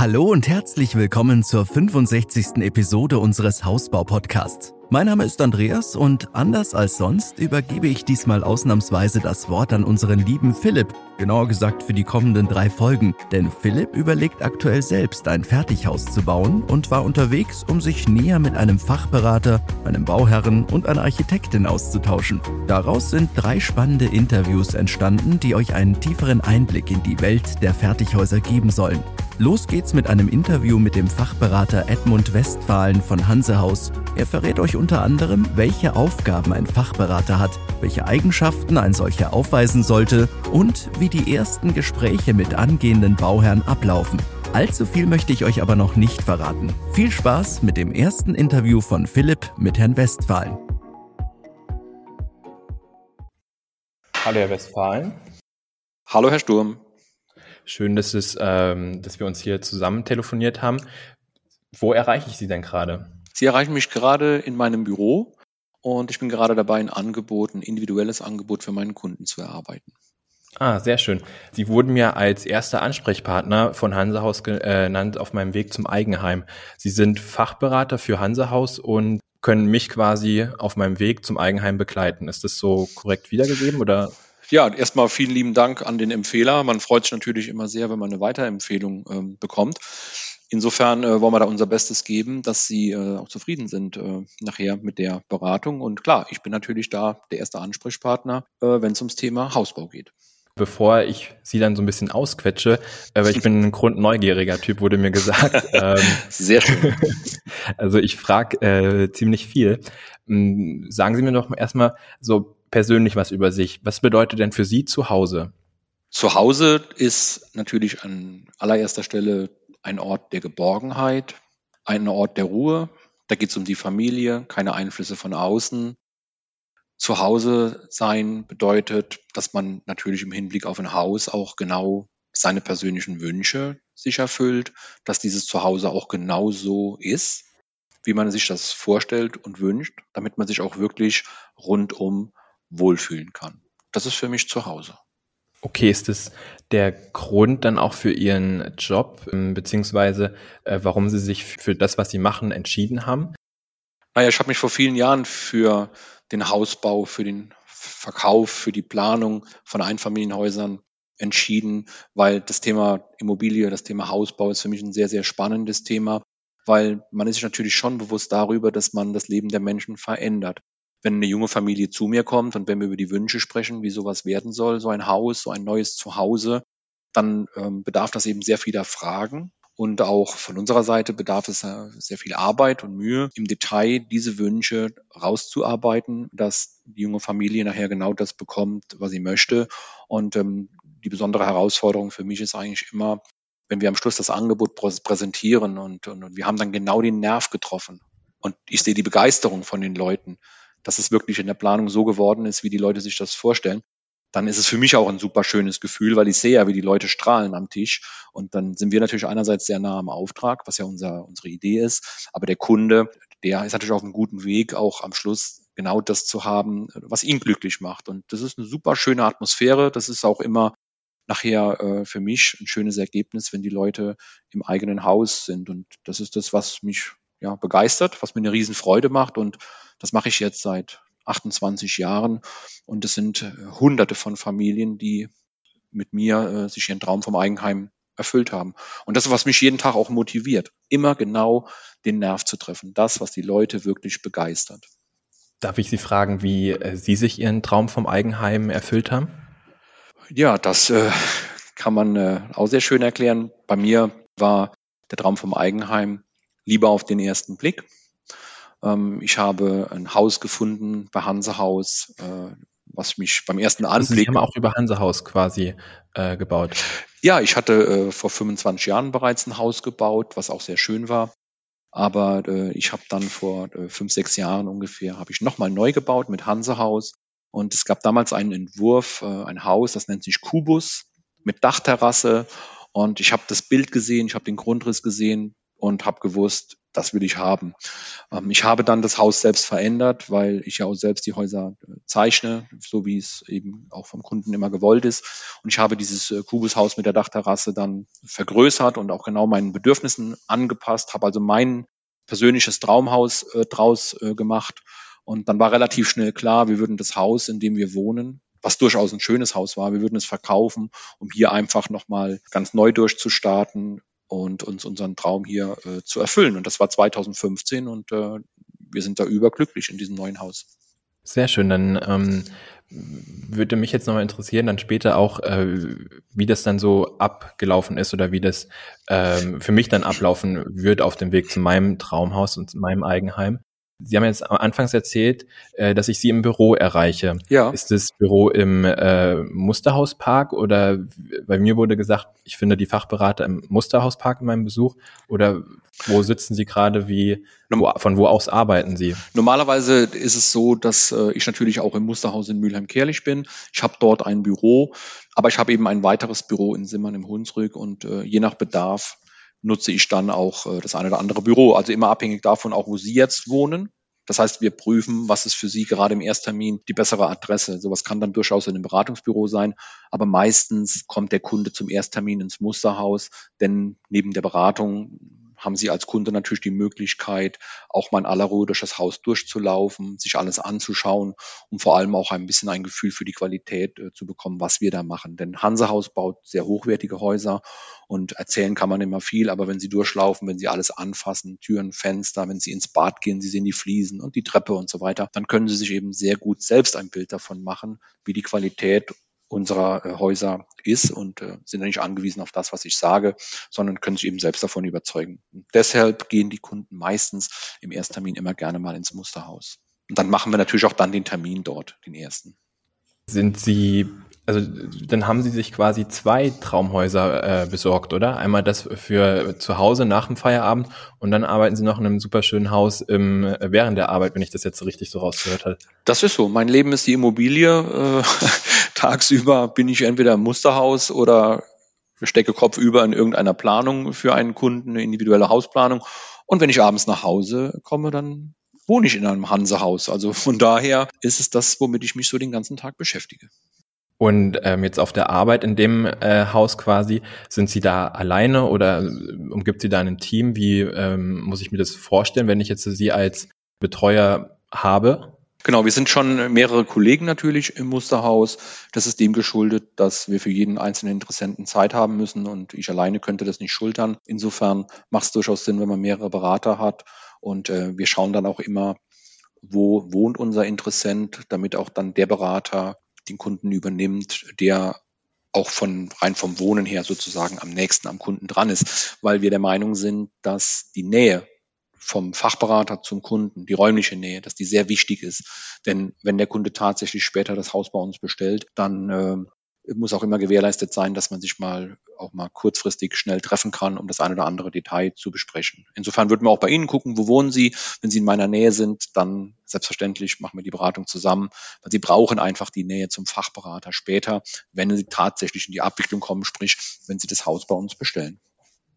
Hallo und herzlich willkommen zur 65. Episode unseres Hausbau-Podcasts. Mein Name ist Andreas und anders als sonst übergebe ich diesmal ausnahmsweise das Wort an unseren lieben Philipp, genauer gesagt für die kommenden drei Folgen. Denn Philipp überlegt aktuell selbst ein Fertighaus zu bauen und war unterwegs, um sich näher mit einem Fachberater, einem Bauherren und einer Architektin auszutauschen. Daraus sind drei spannende Interviews entstanden, die euch einen tieferen Einblick in die Welt der Fertighäuser geben sollen. Los geht's mit einem Interview mit dem Fachberater Edmund Westphalen von Hansehaus. Er verrät euch unter anderem, welche Aufgaben ein Fachberater hat, welche Eigenschaften ein solcher aufweisen sollte und wie die ersten Gespräche mit angehenden Bauherren ablaufen. Allzu viel möchte ich euch aber noch nicht verraten. Viel Spaß mit dem ersten Interview von Philipp mit Herrn Westphalen. Hallo Herr Westphalen. Hallo Herr Sturm. Schön, dass, es, ähm, dass wir uns hier zusammen telefoniert haben. Wo erreiche ich Sie denn gerade? Sie erreichen mich gerade in meinem Büro und ich bin gerade dabei, ein Angebot, ein individuelles Angebot für meinen Kunden zu erarbeiten. Ah, sehr schön. Sie wurden mir als erster Ansprechpartner von Hansehaus genannt auf meinem Weg zum Eigenheim. Sie sind Fachberater für Hansehaus und können mich quasi auf meinem Weg zum Eigenheim begleiten. Ist das so korrekt wiedergegeben oder? Ja, erstmal vielen lieben Dank an den Empfehler. Man freut sich natürlich immer sehr, wenn man eine Weiterempfehlung ähm, bekommt. Insofern äh, wollen wir da unser Bestes geben, dass Sie äh, auch zufrieden sind äh, nachher mit der Beratung. Und klar, ich bin natürlich da der erste Ansprechpartner, äh, wenn es ums Thema Hausbau geht. Bevor ich Sie dann so ein bisschen ausquetsche, äh, weil ich bin ein grundneugieriger Typ, wurde mir gesagt. ähm, Sehr schön. Also ich frage äh, ziemlich viel. Hm, sagen Sie mir doch erstmal so persönlich was über sich. Was bedeutet denn für Sie zu Hause? Zu Hause ist natürlich an allererster Stelle ein Ort der Geborgenheit, ein Ort der Ruhe. Da geht es um die Familie, keine Einflüsse von außen. Zu Hause sein bedeutet, dass man natürlich im Hinblick auf ein Haus auch genau seine persönlichen Wünsche sich erfüllt, dass dieses Zuhause auch genau so ist, wie man sich das vorstellt und wünscht, damit man sich auch wirklich rundum wohlfühlen kann. Das ist für mich zu Hause. Okay, ist das der Grund dann auch für Ihren Job, ähm, beziehungsweise äh, warum Sie sich für das, was Sie machen, entschieden haben? Naja, ich habe mich vor vielen Jahren für den Hausbau, für den Verkauf, für die Planung von Einfamilienhäusern entschieden, weil das Thema Immobilie, das Thema Hausbau ist für mich ein sehr, sehr spannendes Thema, weil man ist sich natürlich schon bewusst darüber, dass man das Leben der Menschen verändert wenn eine junge Familie zu mir kommt und wenn wir über die Wünsche sprechen, wie sowas werden soll, so ein Haus, so ein neues Zuhause, dann ähm, bedarf das eben sehr vieler Fragen. Und auch von unserer Seite bedarf es äh, sehr viel Arbeit und Mühe, im Detail diese Wünsche rauszuarbeiten, dass die junge Familie nachher genau das bekommt, was sie möchte. Und ähm, die besondere Herausforderung für mich ist eigentlich immer, wenn wir am Schluss das Angebot präsentieren und, und, und wir haben dann genau den Nerv getroffen. Und ich sehe die Begeisterung von den Leuten dass es wirklich in der Planung so geworden ist, wie die Leute sich das vorstellen, dann ist es für mich auch ein super schönes Gefühl, weil ich sehe ja, wie die Leute strahlen am Tisch. Und dann sind wir natürlich einerseits sehr nah am Auftrag, was ja unser, unsere Idee ist. Aber der Kunde, der ist natürlich auf einem guten Weg, auch am Schluss genau das zu haben, was ihn glücklich macht. Und das ist eine super schöne Atmosphäre. Das ist auch immer nachher äh, für mich ein schönes Ergebnis, wenn die Leute im eigenen Haus sind. Und das ist das, was mich ja, begeistert, was mir eine Riesenfreude macht. Und das mache ich jetzt seit 28 Jahren. Und es sind äh, hunderte von Familien, die mit mir äh, sich ihren Traum vom Eigenheim erfüllt haben. Und das ist, was mich jeden Tag auch motiviert, immer genau den Nerv zu treffen. Das, was die Leute wirklich begeistert. Darf ich Sie fragen, wie äh, Sie sich Ihren Traum vom Eigenheim erfüllt haben? Ja, das äh, kann man äh, auch sehr schön erklären. Bei mir war der Traum vom Eigenheim lieber auf den ersten Blick. Ähm, ich habe ein Haus gefunden bei Hansehaus, äh, was mich beim ersten Anblick. Also Sie haben auch über Hansehaus quasi äh, gebaut. Ja, ich hatte äh, vor 25 Jahren bereits ein Haus gebaut, was auch sehr schön war. Aber äh, ich habe dann vor äh, fünf, sechs Jahren ungefähr, habe ich nochmal neu gebaut mit Hansehaus. Und es gab damals einen Entwurf, äh, ein Haus, das nennt sich Kubus mit Dachterrasse. Und ich habe das Bild gesehen, ich habe den Grundriss gesehen und habe gewusst, das will ich haben. Ähm, ich habe dann das Haus selbst verändert, weil ich ja auch selbst die Häuser äh, zeichne, so wie es eben auch vom Kunden immer gewollt ist. Und ich habe dieses äh, Kubushaus mit der Dachterrasse dann vergrößert und auch genau meinen Bedürfnissen angepasst, habe also mein persönliches Traumhaus äh, draus äh, gemacht. Und dann war relativ schnell klar, wir würden das Haus, in dem wir wohnen, was durchaus ein schönes Haus war, wir würden es verkaufen, um hier einfach nochmal ganz neu durchzustarten, und uns unseren Traum hier äh, zu erfüllen. Und das war 2015 und äh, wir sind da überglücklich in diesem neuen Haus. Sehr schön. Dann ähm, würde mich jetzt nochmal interessieren, dann später auch, äh, wie das dann so abgelaufen ist oder wie das ähm, für mich dann ablaufen wird auf dem Weg zu meinem Traumhaus und meinem Eigenheim. Sie haben jetzt anfangs erzählt, äh, dass ich Sie im Büro erreiche. Ja. Ist das Büro im äh, Musterhauspark oder bei mir wurde gesagt, ich finde die Fachberater im Musterhauspark in meinem Besuch oder wo sitzen Sie gerade? Wie wo, von wo aus arbeiten Sie? Normalerweise ist es so, dass äh, ich natürlich auch im Musterhaus in Mülheim-Kerlich bin. Ich habe dort ein Büro, aber ich habe eben ein weiteres Büro in Simmern im Hunsrück und äh, je nach Bedarf nutze ich dann auch äh, das eine oder andere Büro. Also immer abhängig davon auch, wo Sie jetzt wohnen. Das heißt, wir prüfen, was ist für Sie gerade im Ersttermin die bessere Adresse. Sowas kann dann durchaus in einem Beratungsbüro sein, aber meistens kommt der Kunde zum Ersttermin ins Musterhaus, denn neben der Beratung haben Sie als Kunde natürlich die Möglichkeit, auch mal in aller Ruhe durch das Haus durchzulaufen, sich alles anzuschauen und vor allem auch ein bisschen ein Gefühl für die Qualität äh, zu bekommen, was wir da machen. Denn Hansehaus baut sehr hochwertige Häuser und erzählen kann man immer viel, aber wenn Sie durchlaufen, wenn Sie alles anfassen, Türen, Fenster, wenn Sie ins Bad gehen, Sie sehen die Fliesen und die Treppe und so weiter, dann können Sie sich eben sehr gut selbst ein Bild davon machen, wie die Qualität unserer äh, Häuser ist und äh, sind nicht angewiesen auf das, was ich sage, sondern können sich eben selbst davon überzeugen. Und deshalb gehen die Kunden meistens im Ersttermin immer gerne mal ins Musterhaus. Und dann machen wir natürlich auch dann den Termin dort, den ersten. Sind Sie also dann haben Sie sich quasi zwei Traumhäuser äh, besorgt, oder? Einmal das für zu Hause nach dem Feierabend und dann arbeiten Sie noch in einem super schönen Haus im, äh, während der Arbeit, wenn ich das jetzt so richtig so rausgehört habe. Das ist so. Mein Leben ist die Immobilie. Äh, tagsüber bin ich entweder im Musterhaus oder stecke kopfüber in irgendeiner Planung für einen Kunden, eine individuelle Hausplanung. Und wenn ich abends nach Hause komme, dann wohne ich in einem Hansehaus. Also von daher ist es das, womit ich mich so den ganzen Tag beschäftige. Und ähm, jetzt auf der Arbeit in dem äh, Haus quasi, sind Sie da alleine oder umgibt Sie da ein Team? Wie ähm, muss ich mir das vorstellen, wenn ich jetzt Sie als Betreuer habe? Genau, wir sind schon mehrere Kollegen natürlich im Musterhaus. Das ist dem geschuldet, dass wir für jeden einzelnen Interessenten Zeit haben müssen und ich alleine könnte das nicht schultern. Insofern macht es durchaus Sinn, wenn man mehrere Berater hat und äh, wir schauen dann auch immer, wo wohnt unser Interessent, damit auch dann der Berater den Kunden übernimmt, der auch von rein vom Wohnen her sozusagen am nächsten am Kunden dran ist, weil wir der Meinung sind, dass die Nähe vom Fachberater zum Kunden, die räumliche Nähe, dass die sehr wichtig ist. Denn wenn der Kunde tatsächlich später das Haus bei uns bestellt, dann äh, muss auch immer gewährleistet sein, dass man sich mal auch mal kurzfristig schnell treffen kann, um das eine oder andere Detail zu besprechen. Insofern würden wir auch bei Ihnen gucken, wo wohnen Sie? Wenn Sie in meiner Nähe sind, dann selbstverständlich machen wir die Beratung zusammen, weil Sie brauchen einfach die Nähe zum Fachberater später, wenn Sie tatsächlich in die Abwicklung kommen, sprich, wenn Sie das Haus bei uns bestellen.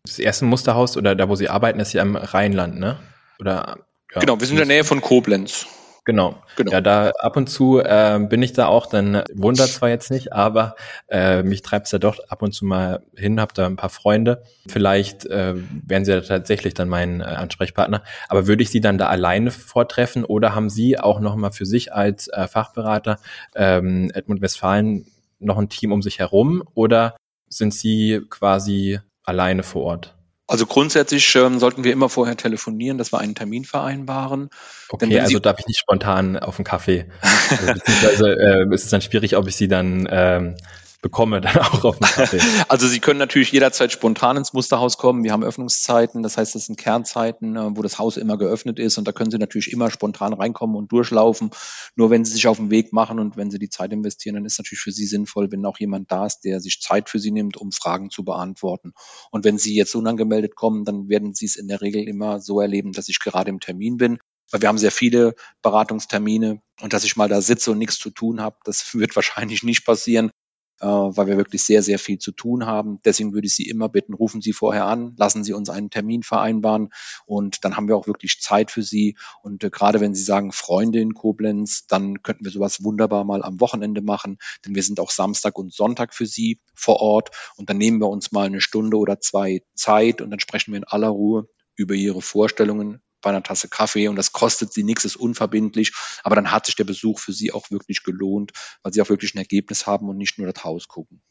Das erste Musterhaus oder da, wo Sie arbeiten, ist ja im Rheinland, ne? Oder ja, genau, wir sind in der Nähe von Koblenz. Genau. genau. Ja, da ab und zu äh, bin ich da auch, dann wundert zwar jetzt nicht, aber äh, mich treibt es ja doch ab und zu mal hin, hab da ein paar Freunde. Vielleicht äh, wären sie ja tatsächlich dann mein äh, Ansprechpartner. Aber würde ich sie dann da alleine vortreffen oder haben Sie auch nochmal für sich als äh, Fachberater ähm, Edmund Westfalen noch ein Team um sich herum oder sind Sie quasi alleine vor Ort? Also grundsätzlich ähm, sollten wir immer vorher telefonieren, dass wir einen Termin vereinbaren. Okay, also darf ich nicht spontan auf einen Kaffee. Also, beziehungsweise äh, ist es dann schwierig, ob ich sie dann ähm, bekomme dann auch auf dem Kaffee. Also Sie können natürlich jederzeit spontan ins Musterhaus kommen. Wir haben Öffnungszeiten, das heißt, das sind Kernzeiten, äh, wo das Haus immer geöffnet ist und da können Sie natürlich immer spontan reinkommen und durchlaufen. Nur wenn Sie sich auf den Weg machen und wenn Sie die Zeit investieren, dann ist natürlich für Sie sinnvoll, wenn auch jemand da ist, der sich Zeit für Sie nimmt, um Fragen zu beantworten. Und wenn Sie jetzt unangemeldet kommen, dann werden Sie es in der Regel immer so erleben, dass ich gerade im Termin bin weil wir haben sehr viele Beratungstermine und dass ich mal da sitze und nichts zu tun habe, das wird wahrscheinlich nicht passieren. Äh, weil wir wirklich sehr, sehr viel zu tun haben. Deswegen würde ich Sie immer bitten, rufen Sie vorher an, lassen Sie uns einen Termin vereinbaren und dann haben wir auch wirklich Zeit für Sie. Und äh, gerade wenn Sie sagen Freunde in Koblenz, dann könnten wir sowas wunderbar mal am Wochenende machen, denn wir sind auch Samstag und Sonntag für Sie vor Ort und dann nehmen wir uns mal eine Stunde oder zwei Zeit und dann sprechen wir in aller Ruhe über Ihre Vorstellungen bei einer Tasse Kaffee und das kostet sie nichts, ist unverbindlich, aber dann hat sich der Besuch für sie auch wirklich gelohnt, weil sie auch wirklich ein Ergebnis haben und nicht nur das Haus gucken.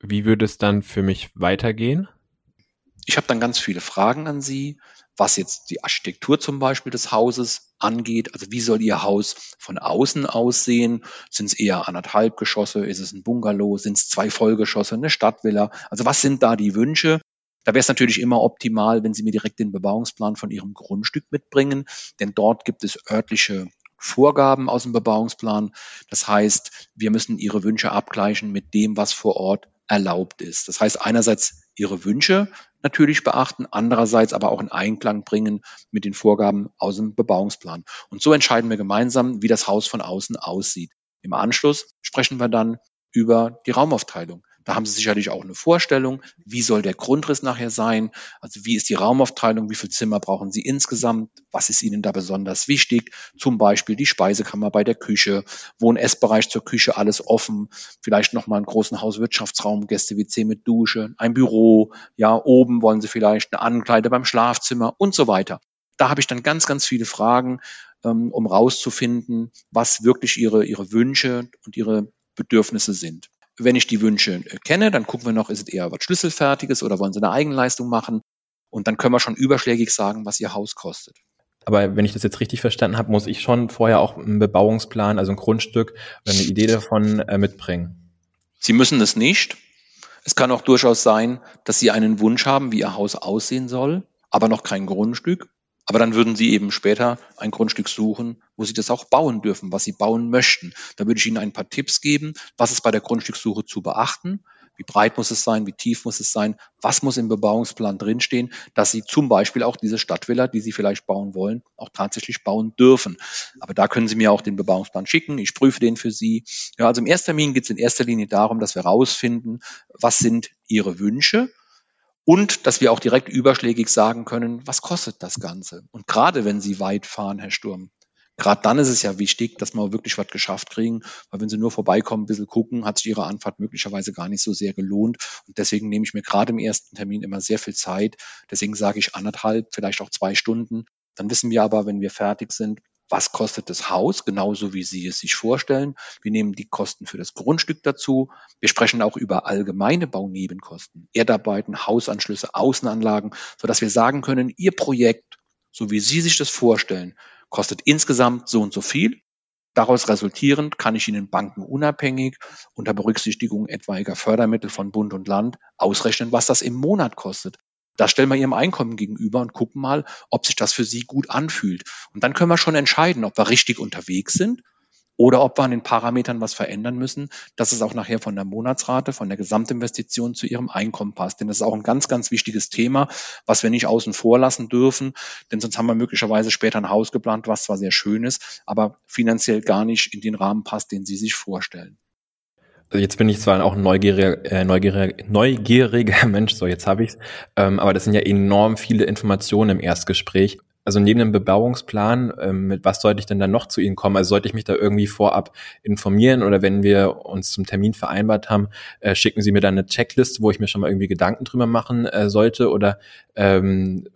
Wie würde es dann für mich weitergehen? Ich habe dann ganz viele Fragen an Sie, was jetzt die Architektur zum Beispiel des Hauses angeht. Also wie soll Ihr Haus von außen aussehen? Sind es eher anderthalb Geschosse? Ist es ein Bungalow? Sind es zwei Vollgeschosse? Eine Stadtvilla? Also was sind da die Wünsche? Da wäre es natürlich immer optimal, wenn Sie mir direkt den Bebauungsplan von Ihrem Grundstück mitbringen, denn dort gibt es örtliche Vorgaben aus dem Bebauungsplan. Das heißt, wir müssen Ihre Wünsche abgleichen mit dem, was vor Ort erlaubt ist. Das heißt, einerseits Ihre Wünsche natürlich beachten, andererseits aber auch in Einklang bringen mit den Vorgaben aus dem Bebauungsplan. Und so entscheiden wir gemeinsam, wie das Haus von außen aussieht. Im Anschluss sprechen wir dann über die Raumaufteilung. Da haben Sie sicherlich auch eine Vorstellung, wie soll der Grundriss nachher sein, also wie ist die Raumaufteilung, wie viele Zimmer brauchen Sie insgesamt, was ist Ihnen da besonders wichtig, zum Beispiel die Speisekammer bei der Küche, Wohn- Essbereich zur Küche, alles offen, vielleicht nochmal einen großen Hauswirtschaftsraum, Gäste-WC mit Dusche, ein Büro, ja, oben wollen Sie vielleicht eine Ankleide beim Schlafzimmer und so weiter. Da habe ich dann ganz, ganz viele Fragen, ähm, um rauszufinden, was wirklich Ihre, Ihre Wünsche und Ihre Bedürfnisse sind. Wenn ich die Wünsche äh, kenne, dann gucken wir noch, ist es eher was Schlüsselfertiges oder wollen Sie eine Eigenleistung machen? Und dann können wir schon überschlägig sagen, was Ihr Haus kostet. Aber wenn ich das jetzt richtig verstanden habe, muss ich schon vorher auch einen Bebauungsplan, also ein Grundstück oder eine Idee davon äh, mitbringen. Sie müssen es nicht. Es kann auch durchaus sein, dass Sie einen Wunsch haben, wie Ihr Haus aussehen soll, aber noch kein Grundstück. Aber dann würden Sie eben später ein Grundstück suchen, wo Sie das auch bauen dürfen, was Sie bauen möchten. Da würde ich Ihnen ein paar Tipps geben, was ist bei der Grundstückssuche zu beachten. Wie breit muss es sein? Wie tief muss es sein? Was muss im Bebauungsplan drinstehen, dass Sie zum Beispiel auch diese Stadtvilla, die Sie vielleicht bauen wollen, auch tatsächlich bauen dürfen. Aber da können Sie mir auch den Bebauungsplan schicken. Ich prüfe den für Sie. Ja, also im Erstermin geht es in erster Linie darum, dass wir herausfinden, was sind Ihre Wünsche und dass wir auch direkt überschlägig sagen können, was kostet das Ganze? Und gerade wenn Sie weit fahren, Herr Sturm, gerade dann ist es ja wichtig, dass wir wirklich was geschafft kriegen, weil wenn Sie nur vorbeikommen, ein bisschen gucken, hat sich Ihre Anfahrt möglicherweise gar nicht so sehr gelohnt. Und deswegen nehme ich mir gerade im ersten Termin immer sehr viel Zeit. Deswegen sage ich anderthalb, vielleicht auch zwei Stunden. Dann wissen wir aber, wenn wir fertig sind, was kostet das Haus, genauso wie Sie es sich vorstellen. Wir nehmen die Kosten für das Grundstück dazu. Wir sprechen auch über allgemeine Baunebenkosten, Erdarbeiten, Hausanschlüsse, Außenanlagen, sodass wir sagen können, Ihr Projekt, so wie Sie sich das vorstellen, kostet insgesamt so und so viel. Daraus resultierend kann ich Ihnen bankenunabhängig unter Berücksichtigung etwaiger Fördermittel von Bund und Land ausrechnen, was das im Monat kostet. Da stellen wir ihrem Einkommen gegenüber und gucken mal, ob sich das für sie gut anfühlt. Und dann können wir schon entscheiden, ob wir richtig unterwegs sind oder ob wir an den Parametern was verändern müssen, dass es auch nachher von der Monatsrate, von der Gesamtinvestition zu ihrem Einkommen passt. Denn das ist auch ein ganz, ganz wichtiges Thema, was wir nicht außen vor lassen dürfen. Denn sonst haben wir möglicherweise später ein Haus geplant, was zwar sehr schön ist, aber finanziell gar nicht in den Rahmen passt, den Sie sich vorstellen. Also jetzt bin ich zwar auch ein neugieriger, äh, neugieriger, neugieriger Mensch, so jetzt habe ich's, ähm, aber das sind ja enorm viele Informationen im Erstgespräch. Also neben dem Bebauungsplan, ähm, mit was sollte ich denn dann noch zu Ihnen kommen? Also sollte ich mich da irgendwie vorab informieren oder wenn wir uns zum Termin vereinbart haben, äh, schicken Sie mir dann eine Checkliste, wo ich mir schon mal irgendwie Gedanken drüber machen äh, sollte oder ähm,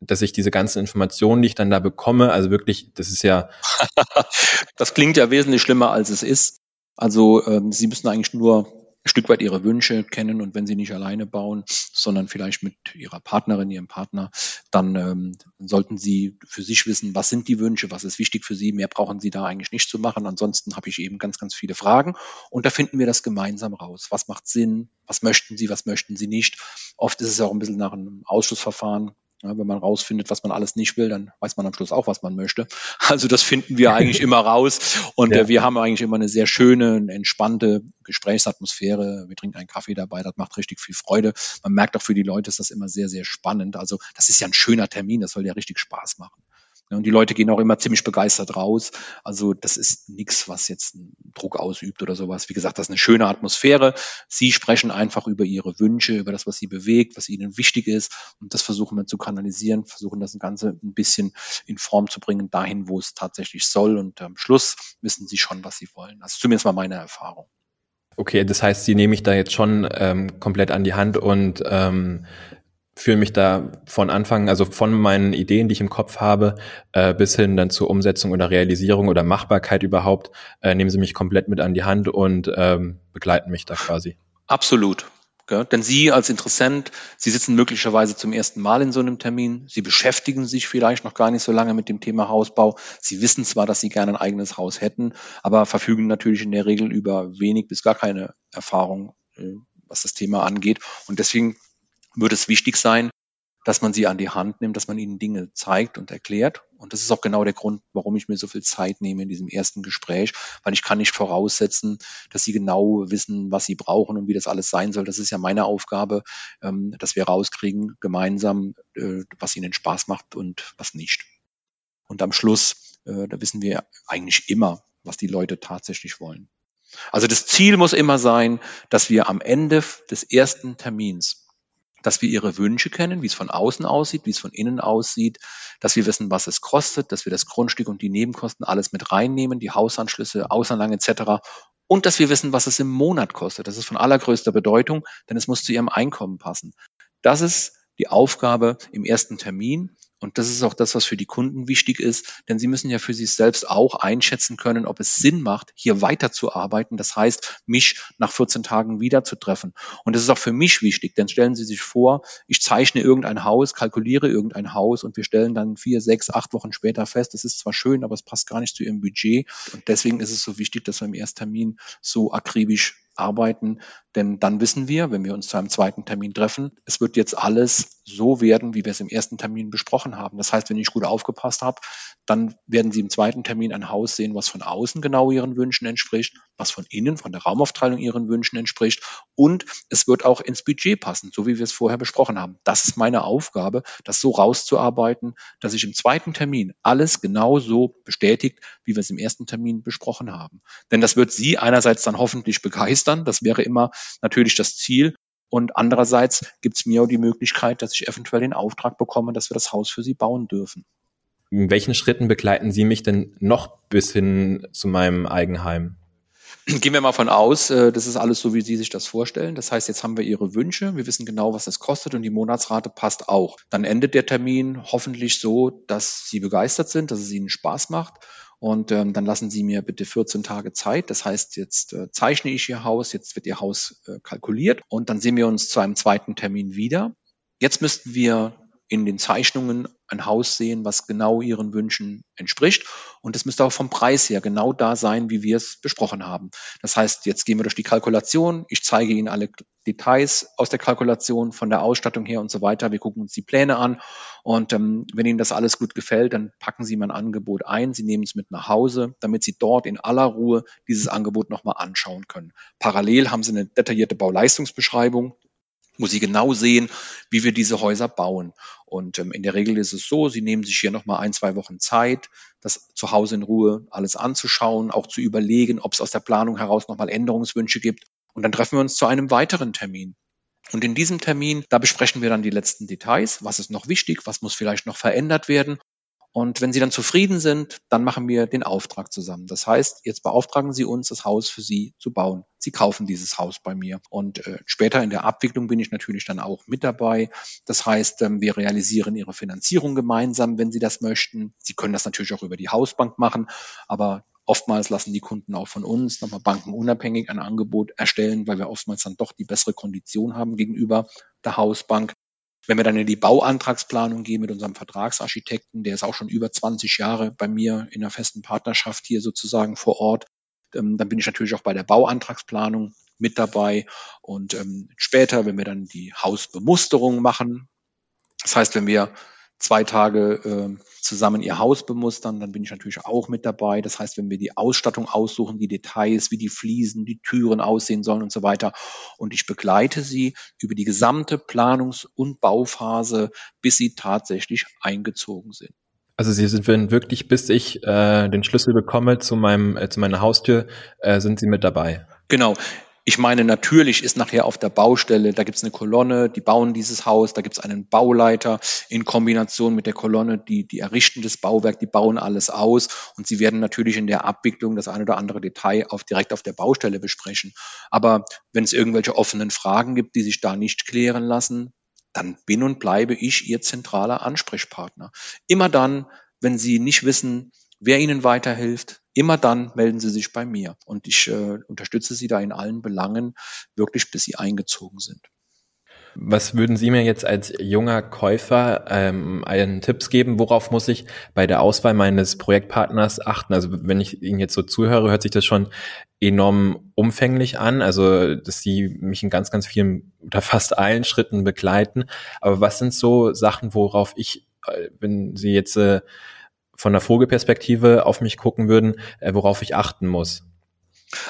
dass ich diese ganzen Informationen, die ich dann da bekomme, also wirklich, das ist ja. das klingt ja wesentlich schlimmer, als es ist. Also ähm, Sie müssen eigentlich nur ein Stück weit Ihre Wünsche kennen und wenn Sie nicht alleine bauen, sondern vielleicht mit Ihrer Partnerin, Ihrem Partner, dann ähm, sollten Sie für sich wissen, was sind die Wünsche, was ist wichtig für Sie. Mehr brauchen Sie da eigentlich nicht zu machen. Ansonsten habe ich eben ganz, ganz viele Fragen und da finden wir das gemeinsam raus. Was macht Sinn? Was möchten Sie? Was möchten Sie nicht? Oft ist es auch ein bisschen nach einem Ausschussverfahren ja, wenn man rausfindet, was man alles nicht will, dann weiß man am Schluss auch, was man möchte. Also das finden wir eigentlich immer raus. Und ja. äh, wir haben eigentlich immer eine sehr schöne, entspannte Gesprächsatmosphäre. Wir trinken einen Kaffee dabei, das macht richtig viel Freude. Man merkt auch für die Leute ist das immer sehr, sehr spannend. Also das ist ja ein schöner Termin, das soll ja richtig Spaß machen. Und die Leute gehen auch immer ziemlich begeistert raus. Also das ist nichts, was jetzt Druck ausübt oder sowas. Wie gesagt, das ist eine schöne Atmosphäre. Sie sprechen einfach über ihre Wünsche, über das, was sie bewegt, was ihnen wichtig ist. Und das versuchen wir zu kanalisieren, versuchen das Ganze ein bisschen in Form zu bringen, dahin, wo es tatsächlich soll. Und am Schluss wissen sie schon, was sie wollen. Das ist zumindest mal meine Erfahrung. Okay, das heißt, Sie nehme ich da jetzt schon ähm, komplett an die Hand und ähm, fühle mich da von Anfang, also von meinen Ideen, die ich im Kopf habe, äh, bis hin dann zur Umsetzung oder Realisierung oder Machbarkeit überhaupt, äh, nehmen Sie mich komplett mit an die Hand und ähm, begleiten mich da quasi. Absolut. Gell? Denn Sie als Interessent, Sie sitzen möglicherweise zum ersten Mal in so einem Termin. Sie beschäftigen sich vielleicht noch gar nicht so lange mit dem Thema Hausbau. Sie wissen zwar, dass Sie gerne ein eigenes Haus hätten, aber verfügen natürlich in der Regel über wenig bis gar keine Erfahrung, äh, was das Thema angeht. Und deswegen würde es wichtig sein, dass man sie an die Hand nimmt, dass man ihnen Dinge zeigt und erklärt. Und das ist auch genau der Grund, warum ich mir so viel Zeit nehme in diesem ersten Gespräch, weil ich kann nicht voraussetzen, dass sie genau wissen, was sie brauchen und wie das alles sein soll. Das ist ja meine Aufgabe, ähm, dass wir rauskriegen gemeinsam, äh, was ihnen Spaß macht und was nicht. Und am Schluss, äh, da wissen wir eigentlich immer, was die Leute tatsächlich wollen. Also das Ziel muss immer sein, dass wir am Ende des ersten Termins dass wir ihre Wünsche kennen, wie es von außen aussieht, wie es von innen aussieht, dass wir wissen, was es kostet, dass wir das Grundstück und die Nebenkosten alles mit reinnehmen, die Hausanschlüsse, Außenanlagen etc. Und dass wir wissen, was es im Monat kostet. Das ist von allergrößter Bedeutung, denn es muss zu ihrem Einkommen passen. Das ist die Aufgabe im ersten Termin. Und das ist auch das, was für die Kunden wichtig ist, denn sie müssen ja für sich selbst auch einschätzen können, ob es Sinn macht, hier weiterzuarbeiten. Das heißt, mich nach 14 Tagen wieder zu treffen. Und das ist auch für mich wichtig, denn stellen Sie sich vor, ich zeichne irgendein Haus, kalkuliere irgendein Haus und wir stellen dann vier, sechs, acht Wochen später fest, das ist zwar schön, aber es passt gar nicht zu Ihrem Budget. Und deswegen ist es so wichtig, dass wir im Ersttermin so akribisch arbeiten, denn dann wissen wir, wenn wir uns zu einem zweiten Termin treffen, es wird jetzt alles so werden, wie wir es im ersten Termin besprochen haben. Das heißt, wenn ich gut aufgepasst habe, dann werden Sie im zweiten Termin ein Haus sehen, was von außen genau Ihren Wünschen entspricht, was von innen, von der Raumaufteilung Ihren Wünschen entspricht und es wird auch ins Budget passen, so wie wir es vorher besprochen haben. Das ist meine Aufgabe, das so rauszuarbeiten, dass ich im zweiten Termin alles genau so bestätigt, wie wir es im ersten Termin besprochen haben. Denn das wird Sie einerseits dann hoffentlich begeistern, das wäre immer natürlich das Ziel. Und andererseits gibt es mir auch die Möglichkeit, dass ich eventuell den Auftrag bekomme, dass wir das Haus für Sie bauen dürfen. In welchen Schritten begleiten Sie mich denn noch bis hin zu meinem Eigenheim? Gehen wir mal von aus, äh, das ist alles so, wie Sie sich das vorstellen. Das heißt, jetzt haben wir Ihre Wünsche, wir wissen genau, was es kostet und die Monatsrate passt auch. Dann endet der Termin hoffentlich so, dass Sie begeistert sind, dass es Ihnen Spaß macht und ähm, dann lassen Sie mir bitte 14 Tage Zeit. Das heißt, jetzt äh, zeichne ich Ihr Haus, jetzt wird Ihr Haus äh, kalkuliert und dann sehen wir uns zu einem zweiten Termin wieder. Jetzt müssten wir in den Zeichnungen ein Haus sehen, was genau ihren Wünschen entspricht. Und es müsste auch vom Preis her genau da sein, wie wir es besprochen haben. Das heißt, jetzt gehen wir durch die Kalkulation. Ich zeige Ihnen alle Details aus der Kalkulation, von der Ausstattung her und so weiter. Wir gucken uns die Pläne an. Und ähm, wenn Ihnen das alles gut gefällt, dann packen Sie mein Angebot ein. Sie nehmen es mit nach Hause, damit Sie dort in aller Ruhe dieses Angebot nochmal anschauen können. Parallel haben Sie eine detaillierte Bauleistungsbeschreibung muss sie genau sehen, wie wir diese Häuser bauen. Und ähm, in der Regel ist es so, sie nehmen sich hier nochmal ein, zwei Wochen Zeit, das zu Hause in Ruhe alles anzuschauen, auch zu überlegen, ob es aus der Planung heraus nochmal Änderungswünsche gibt. Und dann treffen wir uns zu einem weiteren Termin. Und in diesem Termin, da besprechen wir dann die letzten Details. Was ist noch wichtig? Was muss vielleicht noch verändert werden? Und wenn Sie dann zufrieden sind, dann machen wir den Auftrag zusammen. Das heißt, jetzt beauftragen Sie uns, das Haus für Sie zu bauen. Sie kaufen dieses Haus bei mir. Und äh, später in der Abwicklung bin ich natürlich dann auch mit dabei. Das heißt, ähm, wir realisieren Ihre Finanzierung gemeinsam, wenn Sie das möchten. Sie können das natürlich auch über die Hausbank machen, aber Oftmals lassen die Kunden auch von uns nochmal bankenunabhängig ein Angebot erstellen, weil wir oftmals dann doch die bessere Kondition haben gegenüber der Hausbank. Wenn wir dann in die Bauantragsplanung gehen mit unserem Vertragsarchitekten, der ist auch schon über 20 Jahre bei mir in der festen Partnerschaft hier sozusagen vor Ort, ähm, dann bin ich natürlich auch bei der Bauantragsplanung mit dabei. Und ähm, später, wenn wir dann die Hausbemusterung machen, das heißt, wenn wir zwei Tage äh, zusammen ihr Haus bemustern, dann bin ich natürlich auch mit dabei. Das heißt, wenn wir die Ausstattung aussuchen, die Details, wie die Fliesen, die Türen aussehen sollen und so weiter. Und ich begleite sie über die gesamte Planungs- und Bauphase, bis sie tatsächlich eingezogen sind. Also Sie sind wirklich, bis ich äh, den Schlüssel bekomme zu meinem äh, zu meiner Haustür, äh, sind Sie mit dabei. Genau. Ich meine, natürlich ist nachher auf der Baustelle, da gibt es eine Kolonne, die bauen dieses Haus, da gibt es einen Bauleiter in Kombination mit der Kolonne, die, die errichten das Bauwerk, die bauen alles aus und sie werden natürlich in der Abwicklung das ein oder andere Detail auf, direkt auf der Baustelle besprechen. Aber wenn es irgendwelche offenen Fragen gibt, die sich da nicht klären lassen, dann bin und bleibe ich Ihr zentraler Ansprechpartner. Immer dann, wenn Sie nicht wissen, wer Ihnen weiterhilft, immer dann melden Sie sich bei mir. Und ich äh, unterstütze Sie da in allen Belangen, wirklich bis Sie eingezogen sind. Was würden Sie mir jetzt als junger Käufer ähm, einen Tipps geben? Worauf muss ich bei der Auswahl meines Projektpartners achten? Also wenn ich Ihnen jetzt so zuhöre, hört sich das schon enorm umfänglich an. Also dass Sie mich in ganz, ganz vielen oder fast allen Schritten begleiten. Aber was sind so Sachen, worauf ich, äh, wenn Sie jetzt äh, von der Vogelperspektive auf mich gucken würden, äh, worauf ich achten muss?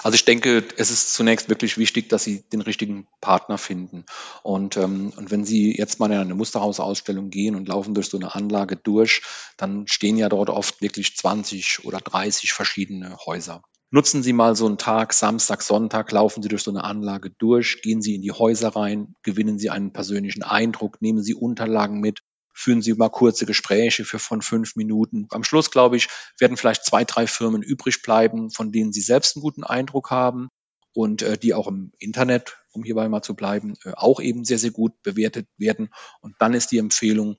Also ich denke, es ist zunächst wirklich wichtig, dass Sie den richtigen Partner finden. Und, ähm, und wenn Sie jetzt mal in eine Musterhausausstellung gehen und laufen durch so eine Anlage durch, dann stehen ja dort oft wirklich 20 oder 30 verschiedene Häuser. Nutzen Sie mal so einen Tag, Samstag, Sonntag, laufen Sie durch so eine Anlage durch, gehen Sie in die Häuser rein, gewinnen Sie einen persönlichen Eindruck, nehmen Sie Unterlagen mit, führen Sie mal kurze Gespräche für von fünf Minuten. Am Schluss, glaube ich, werden vielleicht zwei, drei Firmen übrig bleiben, von denen Sie selbst einen guten Eindruck haben und äh, die auch im Internet, um hierbei mal zu bleiben, äh, auch eben sehr, sehr gut bewertet werden. Und dann ist die Empfehlung,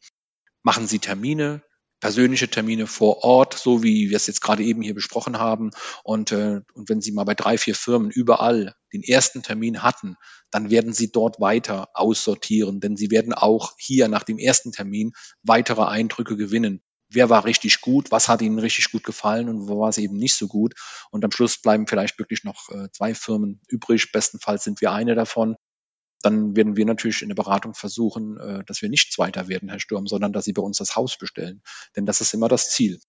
machen Sie Termine, persönliche Termine vor Ort, so wie wir es jetzt gerade eben hier besprochen haben. Und, äh, und wenn Sie mal bei drei, vier Firmen überall den ersten Termin hatten, dann werden Sie dort weiter aussortieren, denn Sie werden auch hier nach dem ersten Termin weitere Eindrücke gewinnen. Wer war richtig gut? Was hat Ihnen richtig gut gefallen und wo war es eben nicht so gut? Und am Schluss bleiben vielleicht wirklich noch äh, zwei Firmen übrig. Bestenfalls sind wir eine davon dann werden wir natürlich in der Beratung versuchen, äh, dass wir nicht Zweiter werden, Herr Sturm, sondern dass Sie bei uns das Haus bestellen. Denn das ist immer das Ziel.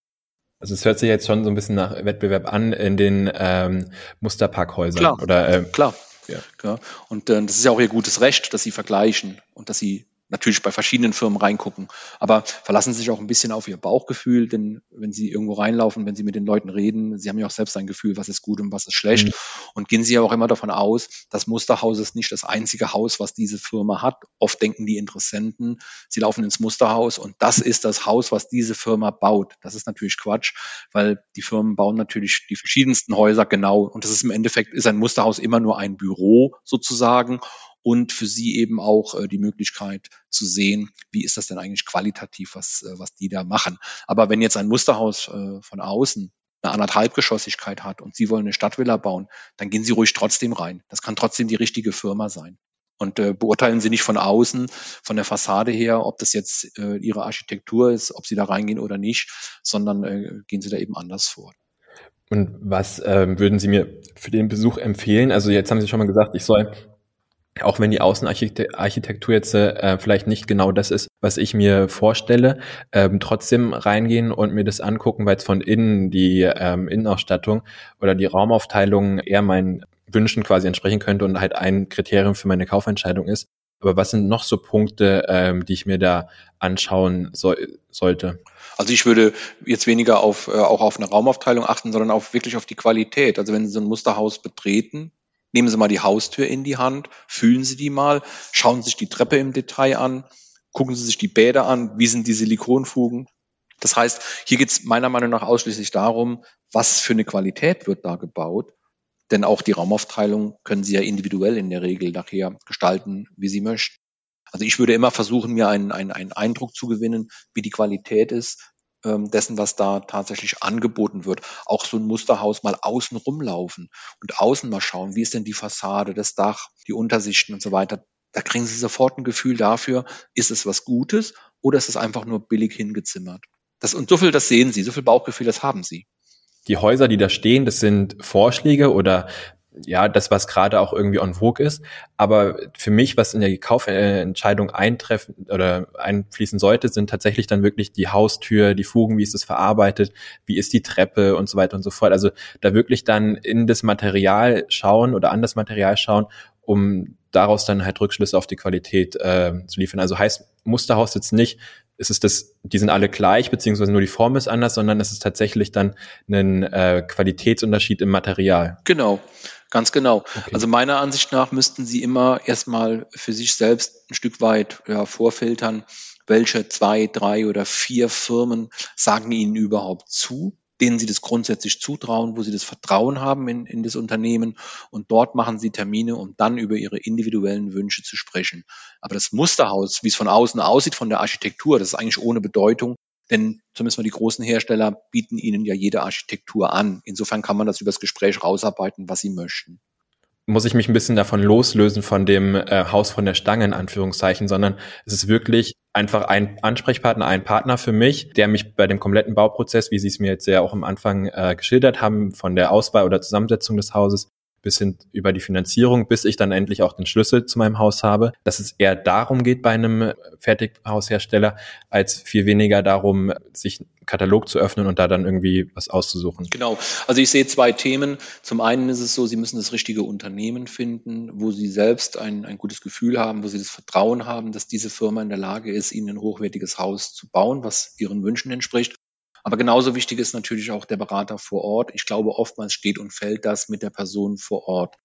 Also es hört sich jetzt schon so ein bisschen nach Wettbewerb an in den ähm, Musterparkhäusern. Klar, oder, äh, klar. Ja. ja. Und äh, das ist ja auch Ihr gutes Recht, dass Sie vergleichen und dass Sie natürlich bei verschiedenen Firmen reingucken. Aber verlassen Sie sich auch ein bisschen auf Ihr Bauchgefühl, denn wenn Sie irgendwo reinlaufen, wenn Sie mit den Leuten reden, Sie haben ja auch selbst ein Gefühl, was ist gut und was ist schlecht. Mhm. Und gehen Sie ja auch immer davon aus, das Musterhaus ist nicht das einzige Haus, was diese Firma hat. Oft denken die Interessenten, sie laufen ins Musterhaus und das ist das Haus, was diese Firma baut. Das ist natürlich Quatsch, weil die Firmen bauen natürlich die verschiedensten Häuser genau. Und das ist im Endeffekt, ist ein Musterhaus immer nur ein Büro sozusagen und für sie eben auch äh, die Möglichkeit zu sehen, wie ist das denn eigentlich qualitativ, was, äh, was die da machen. Aber wenn jetzt ein Musterhaus äh, von außen eine anderthalbgeschossigkeit hat und Sie wollen eine Stadtvilla bauen, dann gehen Sie ruhig trotzdem rein. Das kann trotzdem die richtige Firma sein. Und äh, beurteilen Sie nicht von außen, von der Fassade her, ob das jetzt äh, Ihre Architektur ist, ob Sie da reingehen oder nicht, sondern äh, gehen Sie da eben anders vor. Und was ähm, würden Sie mir für den Besuch empfehlen? Also jetzt haben Sie schon mal gesagt, ich soll auch wenn die Außenarchitektur jetzt äh, vielleicht nicht genau das ist, was ich mir vorstelle, ähm, trotzdem reingehen und mir das angucken, weil es von innen die ähm, Innenausstattung oder die Raumaufteilung eher meinen Wünschen quasi entsprechen könnte und halt ein Kriterium für meine Kaufentscheidung ist. Aber was sind noch so Punkte, ähm, die ich mir da anschauen so sollte? Also ich würde jetzt weniger auf, äh, auch auf eine Raumaufteilung achten, sondern auch wirklich auf die Qualität. Also wenn Sie so ein Musterhaus betreten, Nehmen Sie mal die Haustür in die Hand, fühlen Sie die mal, schauen Sie sich die Treppe im Detail an, gucken Sie sich die Bäder an, wie sind die Silikonfugen. Das heißt, hier geht es meiner Meinung nach ausschließlich darum, was für eine Qualität wird da gebaut. Denn auch die Raumaufteilung können Sie ja individuell in der Regel nachher gestalten, wie Sie möchten. Also ich würde immer versuchen, mir einen, einen, einen Eindruck zu gewinnen, wie die Qualität ist, dessen, was da tatsächlich angeboten wird. Auch so ein Musterhaus mal außen rumlaufen und außen mal schauen, wie ist denn die Fassade, das Dach, die Untersichten und so weiter. Da kriegen Sie sofort ein Gefühl dafür, ist es was Gutes oder ist es einfach nur billig hingezimmert. Das, und so viel, das sehen Sie, so viel Bauchgefühl, das haben Sie. Die Häuser, die da stehen, das sind Vorschläge oder ja, das, was gerade auch irgendwie on vogue ist. Aber für mich, was in der Kaufentscheidung eintreffen oder einfließen sollte, sind tatsächlich dann wirklich die Haustür, die Fugen, wie ist es verarbeitet, wie ist die Treppe und so weiter und so fort. Also da wirklich dann in das Material schauen oder an das Material schauen, um daraus dann halt Rückschlüsse auf die Qualität äh, zu liefern. Also heißt Musterhaus jetzt nicht, ist es das, die sind alle gleich, beziehungsweise nur die Form ist anders, sondern es ist tatsächlich dann ein äh, Qualitätsunterschied im Material. Genau, ganz genau. Okay. Also meiner Ansicht nach müssten Sie immer erstmal für sich selbst ein Stück weit ja, vorfiltern, welche zwei, drei oder vier Firmen sagen Ihnen überhaupt zu denen sie das grundsätzlich zutrauen, wo sie das Vertrauen haben in, in das Unternehmen. Und dort machen sie Termine, um dann über ihre individuellen Wünsche zu sprechen. Aber das Musterhaus, wie es von außen aussieht, von der Architektur, das ist eigentlich ohne Bedeutung. Denn zumindest mal die großen Hersteller bieten ihnen ja jede Architektur an. Insofern kann man das übers Gespräch rausarbeiten, was sie möchten muss ich mich ein bisschen davon loslösen von dem äh, Haus von der Stange in Anführungszeichen, sondern es ist wirklich einfach ein Ansprechpartner, ein Partner für mich, der mich bei dem kompletten Bauprozess, wie Sie es mir jetzt ja auch am Anfang äh, geschildert haben, von der Auswahl oder Zusammensetzung des Hauses bis hin über die Finanzierung, bis ich dann endlich auch den Schlüssel zu meinem Haus habe, dass es eher darum geht bei einem Fertighaushersteller, als viel weniger darum, sich einen Katalog zu öffnen und da dann irgendwie was auszusuchen. Genau. Also ich sehe zwei Themen. Zum einen ist es so, Sie müssen das richtige Unternehmen finden, wo Sie selbst ein, ein gutes Gefühl haben, wo Sie das Vertrauen haben, dass diese Firma in der Lage ist, Ihnen ein hochwertiges Haus zu bauen, was Ihren Wünschen entspricht. Aber genauso wichtig ist natürlich auch der Berater vor Ort. Ich glaube, oftmals steht und fällt das mit der Person vor Ort.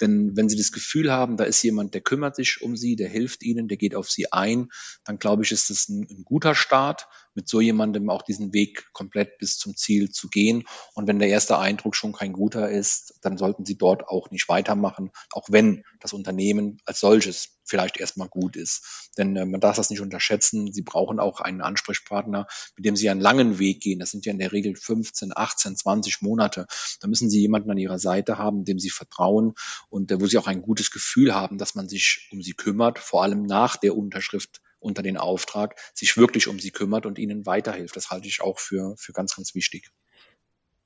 Denn wenn Sie das Gefühl haben, da ist jemand, der kümmert sich um Sie, der hilft Ihnen, der geht auf Sie ein, dann glaube ich, ist das ein, ein guter Start mit so jemandem auch diesen Weg komplett bis zum Ziel zu gehen. Und wenn der erste Eindruck schon kein guter ist, dann sollten Sie dort auch nicht weitermachen, auch wenn das Unternehmen als solches vielleicht erstmal gut ist. Denn äh, man darf das nicht unterschätzen. Sie brauchen auch einen Ansprechpartner, mit dem Sie einen langen Weg gehen. Das sind ja in der Regel 15, 18, 20 Monate. Da müssen Sie jemanden an Ihrer Seite haben, dem Sie vertrauen und äh, wo Sie auch ein gutes Gefühl haben, dass man sich um Sie kümmert, vor allem nach der Unterschrift unter den Auftrag sich wirklich um sie kümmert und ihnen weiterhilft. Das halte ich auch für, für ganz, ganz wichtig.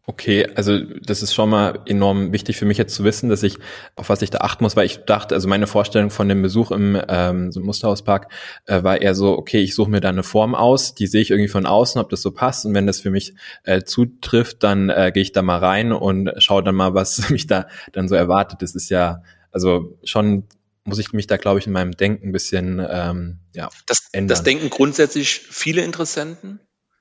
Okay, also das ist schon mal enorm wichtig für mich jetzt zu wissen, dass ich auf was ich da achten muss, weil ich dachte, also meine Vorstellung von dem Besuch im ähm, so Musterhauspark äh, war eher so, okay, ich suche mir da eine Form aus, die sehe ich irgendwie von außen, ob das so passt und wenn das für mich äh, zutrifft, dann äh, gehe ich da mal rein und schaue dann mal, was mich da dann so erwartet. Das ist ja also schon muss ich mich da, glaube ich, in meinem Denken ein bisschen ähm, ja, das, ändern. Das denken grundsätzlich viele Interessenten.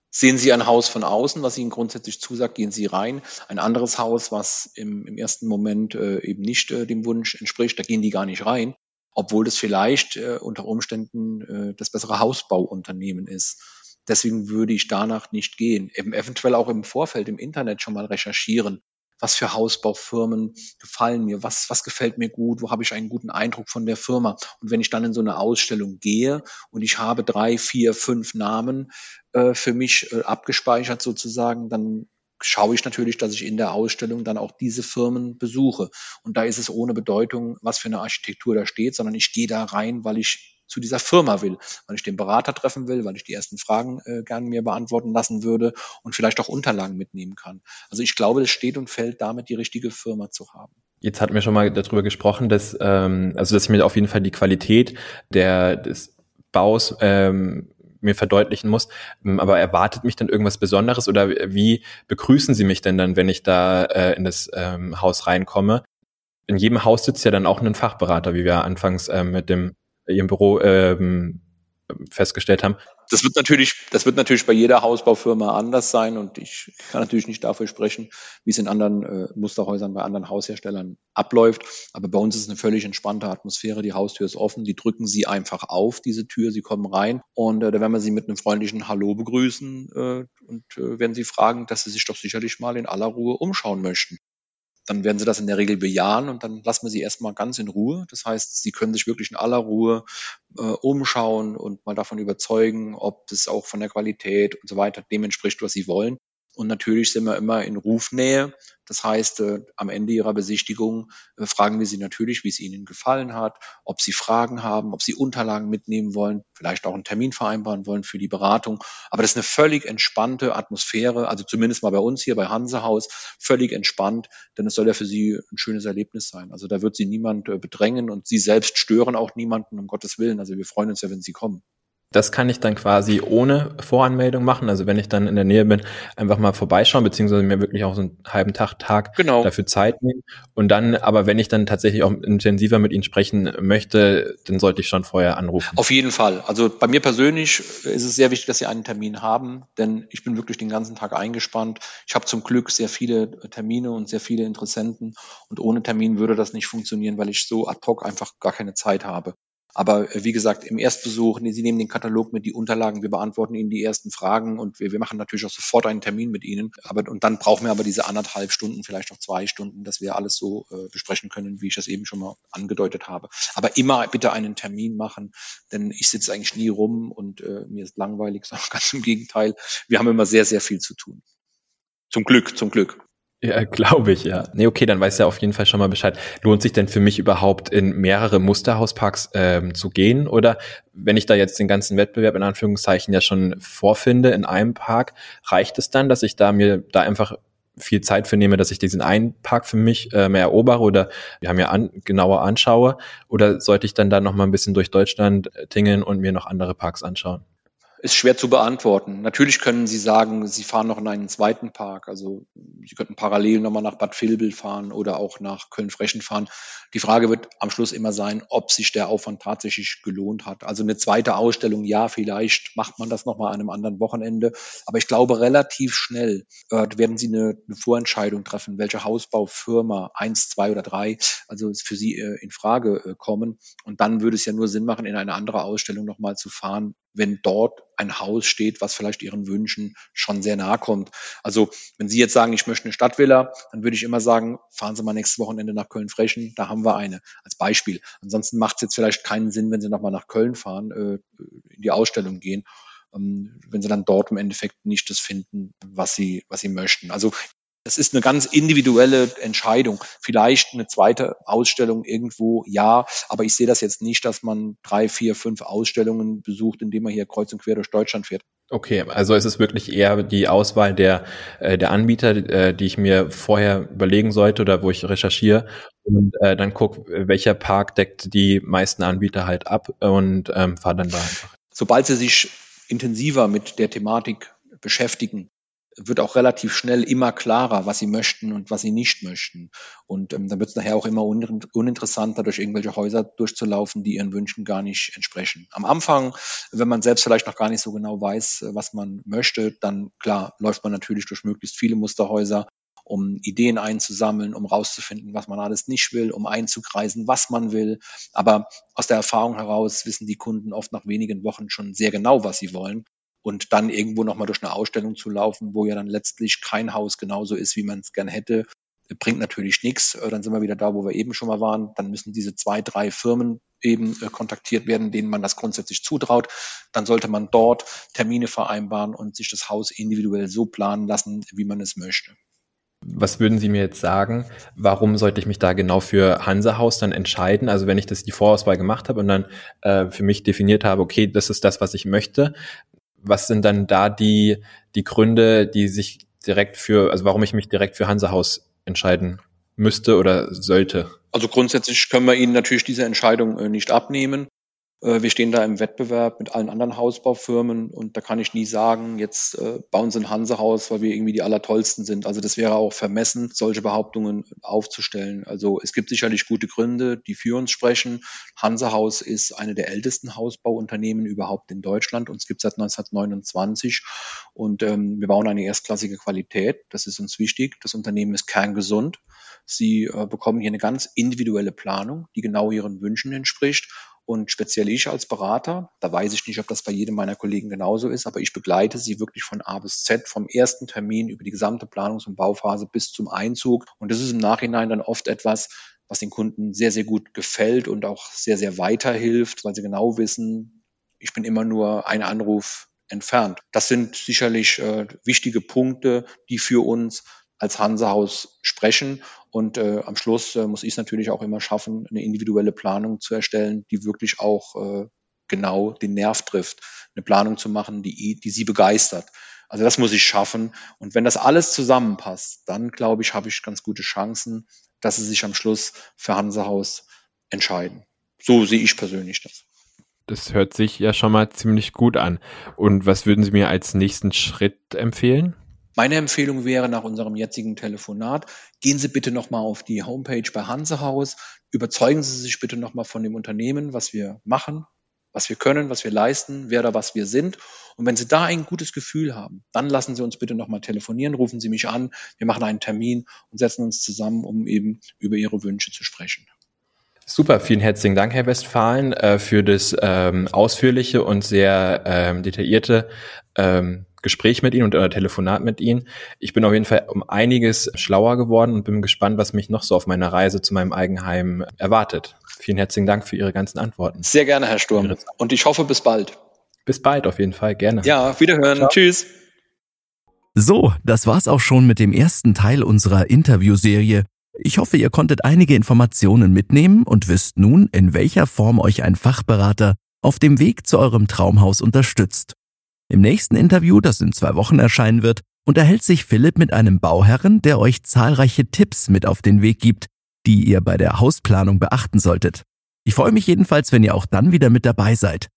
Sehen Sie ein Haus von außen, was Ihnen grundsätzlich zusagt, gehen Sie rein. Ein anderes Haus, was im, im ersten Moment äh, eben nicht äh, dem Wunsch entspricht, da gehen die gar nicht rein, obwohl das vielleicht äh, unter Umständen äh, das bessere Hausbauunternehmen ist. Deswegen würde ich danach nicht gehen. Eben eventuell auch im Vorfeld im Internet schon mal recherchieren was für Hausbaufirmen gefallen mir, was, was gefällt mir gut, wo habe ich einen guten Eindruck von der Firma. Und wenn ich dann in so eine Ausstellung gehe und ich habe drei, vier, fünf Namen äh, für mich äh, abgespeichert sozusagen, dann schaue ich natürlich, dass ich in der Ausstellung dann auch diese Firmen besuche. Und da ist es ohne Bedeutung, was für eine Architektur da steht, sondern ich gehe da rein, weil ich zu dieser Firma will, weil ich den Berater treffen will, weil ich die ersten Fragen äh, gerne mir beantworten lassen würde und vielleicht auch Unterlagen mitnehmen kann. Also ich glaube, es steht und fällt damit, die richtige Firma zu haben. Jetzt hatten wir schon mal darüber gesprochen, dass ähm, also dass ich mir auf jeden Fall die Qualität der des Baus ähm, mir verdeutlichen muss. Ähm, aber erwartet mich dann irgendwas Besonderes oder wie begrüßen Sie mich denn dann, wenn ich da äh, in das ähm, Haus reinkomme? In jedem Haus sitzt ja dann auch ein Fachberater, wie wir anfangs äh, mit dem ihrem Büro ähm, festgestellt haben. Das wird natürlich, das wird natürlich bei jeder Hausbaufirma anders sein und ich kann natürlich nicht dafür sprechen, wie es in anderen äh, Musterhäusern bei anderen Hausherstellern abläuft. Aber bei uns ist eine völlig entspannte Atmosphäre. Die Haustür ist offen, die drücken Sie einfach auf, diese Tür, Sie kommen rein und äh, da werden wir Sie mit einem freundlichen Hallo begrüßen äh, und äh, werden Sie fragen, dass Sie sich doch sicherlich mal in aller Ruhe umschauen möchten dann werden sie das in der Regel bejahen und dann lassen wir sie erstmal ganz in Ruhe. Das heißt, sie können sich wirklich in aller Ruhe äh, umschauen und mal davon überzeugen, ob das auch von der Qualität und so weiter dem entspricht, was sie wollen. Und natürlich sind wir immer in Rufnähe. Das heißt, äh, am Ende Ihrer Besichtigung äh, fragen wir Sie natürlich, wie es Ihnen gefallen hat, ob Sie Fragen haben, ob Sie Unterlagen mitnehmen wollen, vielleicht auch einen Termin vereinbaren wollen für die Beratung. Aber das ist eine völlig entspannte Atmosphäre, also zumindest mal bei uns hier bei Hansehaus, völlig entspannt, denn es soll ja für Sie ein schönes Erlebnis sein. Also da wird Sie niemand äh, bedrängen und Sie selbst stören auch niemanden, um Gottes Willen. Also wir freuen uns ja, wenn Sie kommen. Das kann ich dann quasi ohne Voranmeldung machen. Also wenn ich dann in der Nähe bin, einfach mal vorbeischauen, beziehungsweise mir wirklich auch so einen halben Tag, Tag genau. dafür Zeit nehmen. Und dann, aber wenn ich dann tatsächlich auch intensiver mit Ihnen sprechen möchte, dann sollte ich schon vorher anrufen. Auf jeden Fall. Also bei mir persönlich ist es sehr wichtig, dass Sie einen Termin haben, denn ich bin wirklich den ganzen Tag eingespannt. Ich habe zum Glück sehr viele Termine und sehr viele Interessenten. Und ohne Termin würde das nicht funktionieren, weil ich so ad hoc einfach gar keine Zeit habe. Aber äh, wie gesagt, im Erstbesuch, Sie nehmen den Katalog mit, die Unterlagen, wir beantworten Ihnen die ersten Fragen und wir, wir machen natürlich auch sofort einen Termin mit Ihnen. Aber und dann brauchen wir aber diese anderthalb Stunden, vielleicht auch zwei Stunden, dass wir alles so äh, besprechen können, wie ich das eben schon mal angedeutet habe. Aber immer bitte einen Termin machen, denn ich sitze eigentlich nie rum und äh, mir ist langweilig, sondern ganz im Gegenteil. Wir haben immer sehr, sehr viel zu tun. Zum Glück, zum Glück. Ja, glaube ich, ja. Nee, okay, dann weiß ja auf jeden Fall schon mal Bescheid. Lohnt sich denn für mich überhaupt in mehrere Musterhausparks ähm, zu gehen? Oder wenn ich da jetzt den ganzen Wettbewerb in Anführungszeichen ja schon vorfinde in einem Park, reicht es dann, dass ich da mir da einfach viel Zeit für nehme, dass ich diesen einen Park für mich äh, mehr erobere oder wir haben ja an, genauer anschaue? Oder sollte ich dann da noch mal ein bisschen durch Deutschland äh, tingeln und mir noch andere Parks anschauen? Ist schwer zu beantworten. Natürlich können Sie sagen, Sie fahren noch in einen zweiten Park. Also Sie könnten parallel nochmal nach Bad Vilbel fahren oder auch nach Köln-Frechen fahren. Die Frage wird am Schluss immer sein, ob sich der Aufwand tatsächlich gelohnt hat. Also eine zweite Ausstellung, ja, vielleicht macht man das nochmal an einem anderen Wochenende. Aber ich glaube, relativ schnell äh, werden Sie eine, eine, Vorentscheidung treffen, welche Hausbaufirma, eins, zwei oder drei, also für Sie äh, in Frage äh, kommen. Und dann würde es ja nur Sinn machen, in eine andere Ausstellung nochmal zu fahren, wenn dort ein Haus steht, was vielleicht Ihren Wünschen schon sehr nahe kommt. Also wenn Sie jetzt sagen, ich möchte eine Stadtvilla, dann würde ich immer sagen, fahren Sie mal nächstes Wochenende nach Köln-Frechen, da haben wir eine als Beispiel. Ansonsten macht es jetzt vielleicht keinen Sinn, wenn Sie nochmal nach Köln fahren, äh, in die Ausstellung gehen, ähm, wenn Sie dann dort im Endeffekt nicht das finden, was Sie, was Sie möchten. Also das ist eine ganz individuelle Entscheidung. Vielleicht eine zweite Ausstellung irgendwo, ja, aber ich sehe das jetzt nicht, dass man drei, vier, fünf Ausstellungen besucht, indem man hier kreuz und quer durch Deutschland fährt. Okay, also es ist wirklich eher die Auswahl der, äh, der Anbieter, äh, die ich mir vorher überlegen sollte oder wo ich recherchiere und äh, dann gucke, welcher Park deckt die meisten Anbieter halt ab und ähm, fahre dann da einfach. Sobald Sie sich intensiver mit der Thematik beschäftigen, wird auch relativ schnell immer klarer, was sie möchten und was sie nicht möchten. Und ähm, dann wird es nachher auch immer un uninteressanter, durch irgendwelche Häuser durchzulaufen, die ihren Wünschen gar nicht entsprechen. Am Anfang, wenn man selbst vielleicht noch gar nicht so genau weiß, was man möchte, dann klar läuft man natürlich durch möglichst viele Musterhäuser um Ideen einzusammeln, um rauszufinden, was man alles nicht will, um einzukreisen, was man will. Aber aus der Erfahrung heraus wissen die Kunden oft nach wenigen Wochen schon sehr genau, was sie wollen und dann irgendwo nochmal durch eine Ausstellung zu laufen, wo ja dann letztlich kein Haus genauso ist, wie man es gern hätte, bringt natürlich nichts. Äh, dann sind wir wieder da, wo wir eben schon mal waren. Dann müssen diese zwei, drei Firmen eben äh, kontaktiert werden, denen man das grundsätzlich zutraut. Dann sollte man dort Termine vereinbaren und sich das Haus individuell so planen lassen, wie man es möchte. Was würden Sie mir jetzt sagen? Warum sollte ich mich da genau für Hansa-Haus dann entscheiden? Also wenn ich das die Vorauswahl gemacht habe und dann äh, für mich definiert habe, okay, das ist das, was ich möchte, was sind dann da die, die Gründe, die sich direkt für, also warum ich mich direkt für Hansehaus entscheiden müsste oder sollte? Also grundsätzlich können wir Ihnen natürlich diese Entscheidung äh, nicht abnehmen. Äh, wir stehen da im Wettbewerb mit allen anderen Hausbaufirmen und da kann ich nie sagen, jetzt äh, bauen Sie ein Hansehaus, weil wir irgendwie die Allertollsten sind. Also das wäre auch vermessen, solche Behauptungen aufzustellen. Also es gibt sicherlich gute Gründe, die für uns sprechen. Hansehaus ist eine der ältesten Hausbauunternehmen überhaupt in Deutschland. Uns gibt es seit 1929 und ähm, wir bauen eine erstklassige Qualität. Das ist uns wichtig. Das Unternehmen ist kerngesund. Sie äh, bekommen hier eine ganz individuelle Planung, die genau ihren Wünschen entspricht. Und speziell ich als Berater, da weiß ich nicht, ob das bei jedem meiner Kollegen genauso ist, aber ich begleite sie wirklich von A bis Z, vom ersten Termin über die gesamte Planungs- und Bauphase bis zum Einzug. Und das ist im Nachhinein dann oft etwas, was den Kunden sehr, sehr gut gefällt und auch sehr, sehr weiterhilft, weil sie genau wissen, ich bin immer nur ein Anruf entfernt. Das sind sicherlich äh, wichtige Punkte, die für uns als Hansehaus sprechen. Und äh, am Schluss äh, muss ich es natürlich auch immer schaffen, eine individuelle Planung zu erstellen, die wirklich auch äh, genau den Nerv trifft. Eine Planung zu machen, die, die sie begeistert. Also das muss ich schaffen. Und wenn das alles zusammenpasst, dann glaube ich, habe ich ganz gute Chancen, dass sie sich am Schluss für Hansehaus entscheiden. So sehe ich persönlich das. Das hört sich ja schon mal ziemlich gut an. Und was würden Sie mir als nächsten Schritt empfehlen? Meine Empfehlung wäre nach unserem jetzigen Telefonat, gehen Sie bitte nochmal auf die Homepage bei Hansehaus, überzeugen Sie sich bitte nochmal von dem Unternehmen, was wir machen, was wir können, was wir leisten, wer oder was wir sind. Und wenn Sie da ein gutes Gefühl haben, dann lassen Sie uns bitte nochmal telefonieren, rufen Sie mich an, wir machen einen Termin und setzen uns zusammen, um eben über Ihre Wünsche zu sprechen. Super, vielen herzlichen Dank, Herr Westphalen, äh, für das ähm, ausführliche und sehr ähm, detaillierte ähm, Gespräch mit Ihnen und äh, Telefonat mit Ihnen. Ich bin auf jeden Fall um einiges schlauer geworden und bin gespannt, was mich noch so auf meiner Reise zu meinem Eigenheim erwartet. Vielen herzlichen Dank für Ihre ganzen Antworten. Sehr gerne, Herr Sturm. Und ich hoffe, bis bald. Bis bald, auf jeden Fall, gerne. Ja, wiederhören. Ciao. Tschüss. So, das war's auch schon mit dem ersten Teil unserer Interviewserie. Ich hoffe, ihr konntet einige Informationen mitnehmen und wisst nun, in welcher Form euch ein Fachberater auf dem Weg zu eurem Traumhaus unterstützt. Im nächsten Interview, das in zwei Wochen erscheinen wird, unterhält sich Philipp mit einem Bauherren, der euch zahlreiche Tipps mit auf den Weg gibt, die ihr bei der Hausplanung beachten solltet. Ich freue mich jedenfalls, wenn ihr auch dann wieder mit dabei seid.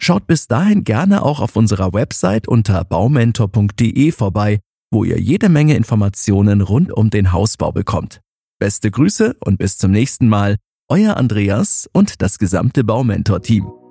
Schaut bis dahin gerne auch auf unserer Website unter baumentor.de vorbei, wo ihr jede Menge Informationen rund um den Hausbau bekommt. Beste Grüße und bis zum nächsten Mal, euer Andreas und das gesamte Baumentor-Team.